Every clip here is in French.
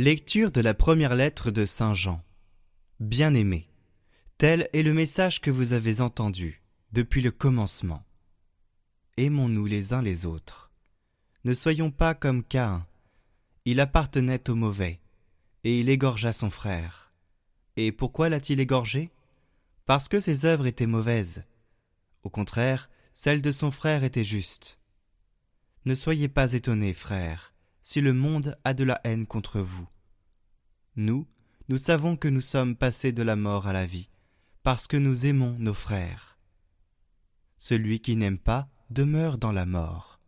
Lecture de la première lettre de Saint Jean. Bien-aimés, tel est le message que vous avez entendu depuis le commencement. Aimons-nous les uns les autres. Ne soyons pas comme Caïn. Il appartenait au mauvais, et il égorgea son frère. Et pourquoi l'a-t-il égorgé? Parce que ses œuvres étaient mauvaises. Au contraire, celles de son frère étaient justes. Ne soyez pas étonnés, frères, si le monde a de la haine contre vous. Nous, nous savons que nous sommes passés de la mort à la vie, parce que nous aimons nos frères. Celui qui n'aime pas demeure dans la mort.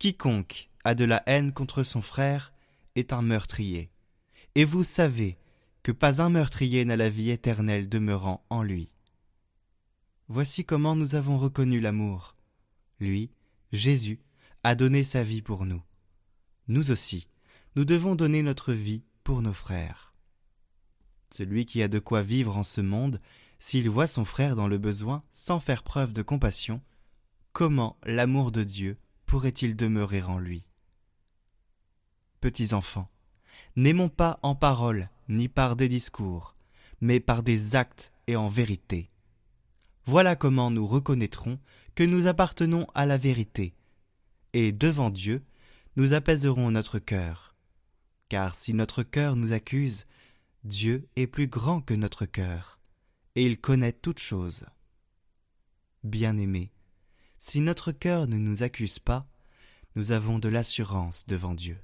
Quiconque a de la haine contre son frère est un meurtrier, et vous savez que pas un meurtrier n'a la vie éternelle demeurant en lui. Voici comment nous avons reconnu l'amour. Lui, Jésus, a donné sa vie pour nous. Nous aussi, nous devons donner notre vie pour nos frères. Celui qui a de quoi vivre en ce monde, s'il voit son frère dans le besoin sans faire preuve de compassion, comment l'amour de Dieu pourrait-il demeurer en lui? Petits enfants, n'aimons pas en parole ni par des discours, mais par des actes et en vérité. Voilà comment nous reconnaîtrons que nous appartenons à la vérité, et devant Dieu, nous apaiserons notre cœur. Car si notre cœur nous accuse, Dieu est plus grand que notre cœur, et il connaît toutes choses. Bien-aimés, si notre cœur ne nous accuse pas, nous avons de l'assurance devant Dieu.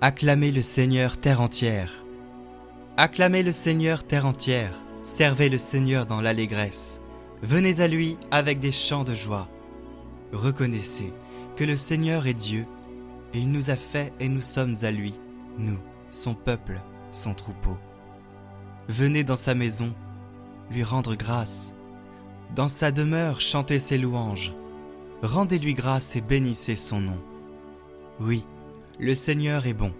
Acclamez le Seigneur terre entière. Acclamez le Seigneur terre entière. Servez le Seigneur dans l'allégresse. Venez à lui avec des chants de joie. Reconnaissez que le Seigneur est Dieu, et il nous a fait et nous sommes à lui, nous, son peuple, son troupeau. Venez dans sa maison, lui rendre grâce. Dans sa demeure, chantez ses louanges. Rendez-lui grâce et bénissez son nom. Oui, le Seigneur est bon,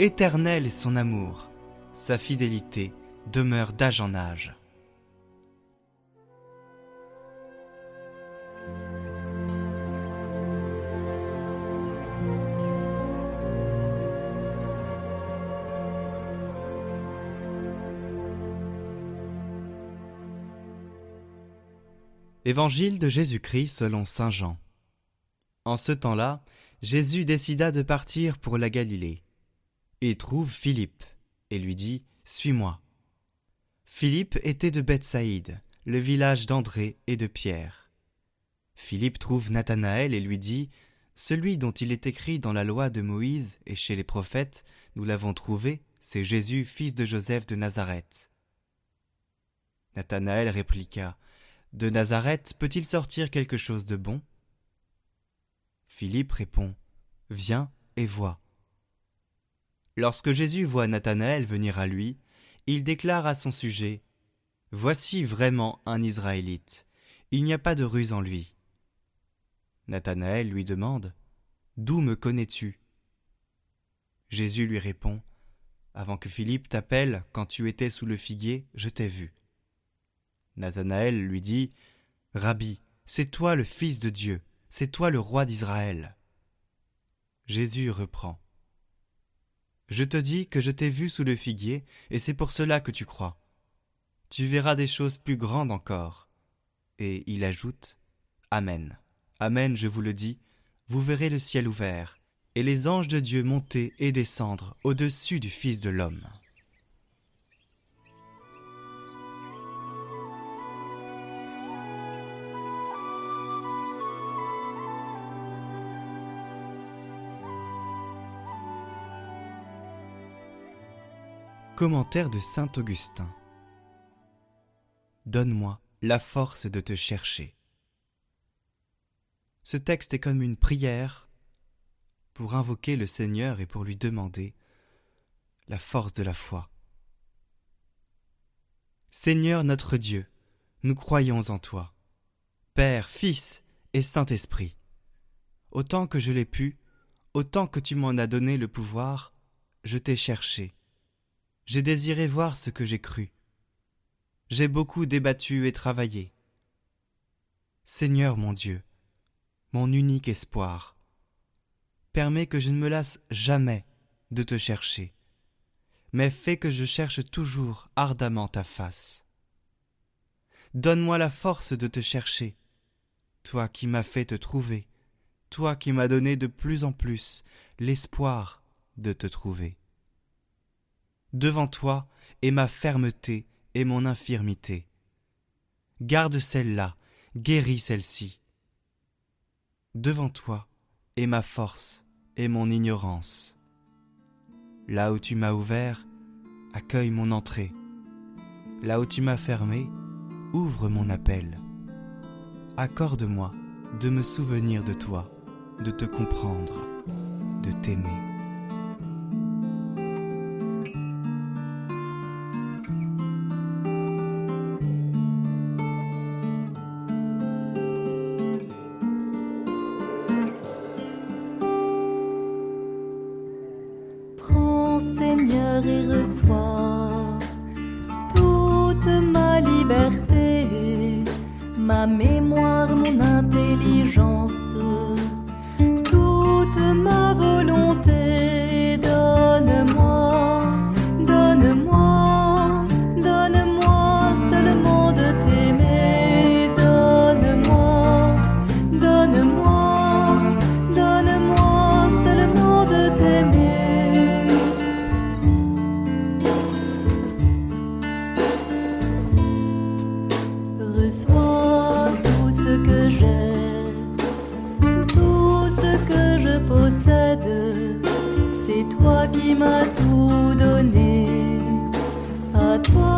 éternel est son amour, sa fidélité demeure d'âge en âge. Évangile de Jésus-Christ selon Saint Jean. En ce temps-là, Jésus décida de partir pour la Galilée. Il trouve Philippe et lui dit Suis-moi. Philippe était de Bethsaïde, le village d'André et de Pierre. Philippe trouve Nathanaël et lui dit Celui dont il est écrit dans la loi de Moïse et chez les prophètes, nous l'avons trouvé, c'est Jésus, fils de Joseph de Nazareth. Nathanaël répliqua De Nazareth peut-il sortir quelque chose de bon? Philippe répond Viens et vois. Lorsque Jésus voit Nathanaël venir à lui, il déclare à son sujet Voici vraiment un Israélite, il n'y a pas de ruse en lui. Nathanaël lui demande D'où me connais-tu? Jésus lui répond Avant que Philippe t'appelle, quand tu étais sous le figuier, je t'ai vu. Nathanaël lui dit Rabbi, c'est toi le Fils de Dieu c'est toi le roi d'Israël. Jésus reprend. Je te dis que je t'ai vu sous le figuier, et c'est pour cela que tu crois. Tu verras des choses plus grandes encore. Et il ajoute Amen. Amen, je vous le dis, vous verrez le ciel ouvert, et les anges de Dieu monter et descendre au-dessus du Fils de l'homme. Commentaire de Saint Augustin. Donne-moi la force de te chercher. Ce texte est comme une prière pour invoquer le Seigneur et pour lui demander la force de la foi. Seigneur notre Dieu, nous croyons en toi, Père, Fils et Saint-Esprit. Autant que je l'ai pu, autant que tu m'en as donné le pouvoir, je t'ai cherché j'ai désiré voir ce que j'ai cru. j'ai beaucoup débattu et travaillé. Seigneur mon Dieu, mon unique espoir, permets que je ne me lasse jamais de te chercher, mais fais que je cherche toujours ardemment ta face. Donne-moi la force de te chercher, toi qui m'as fait te trouver, toi qui m'as donné de plus en plus l'espoir de te trouver. Devant toi est ma fermeté et mon infirmité. Garde celle-là, guéris celle-ci. Devant toi est ma force et mon ignorance. Là où tu m'as ouvert, accueille mon entrée. Là où tu m'as fermé, ouvre mon appel. Accorde-moi de me souvenir de toi, de te comprendre, de t'aimer. Seigneur et reçois toute ma liberté, ma mémoire, m'a tout donné à toi.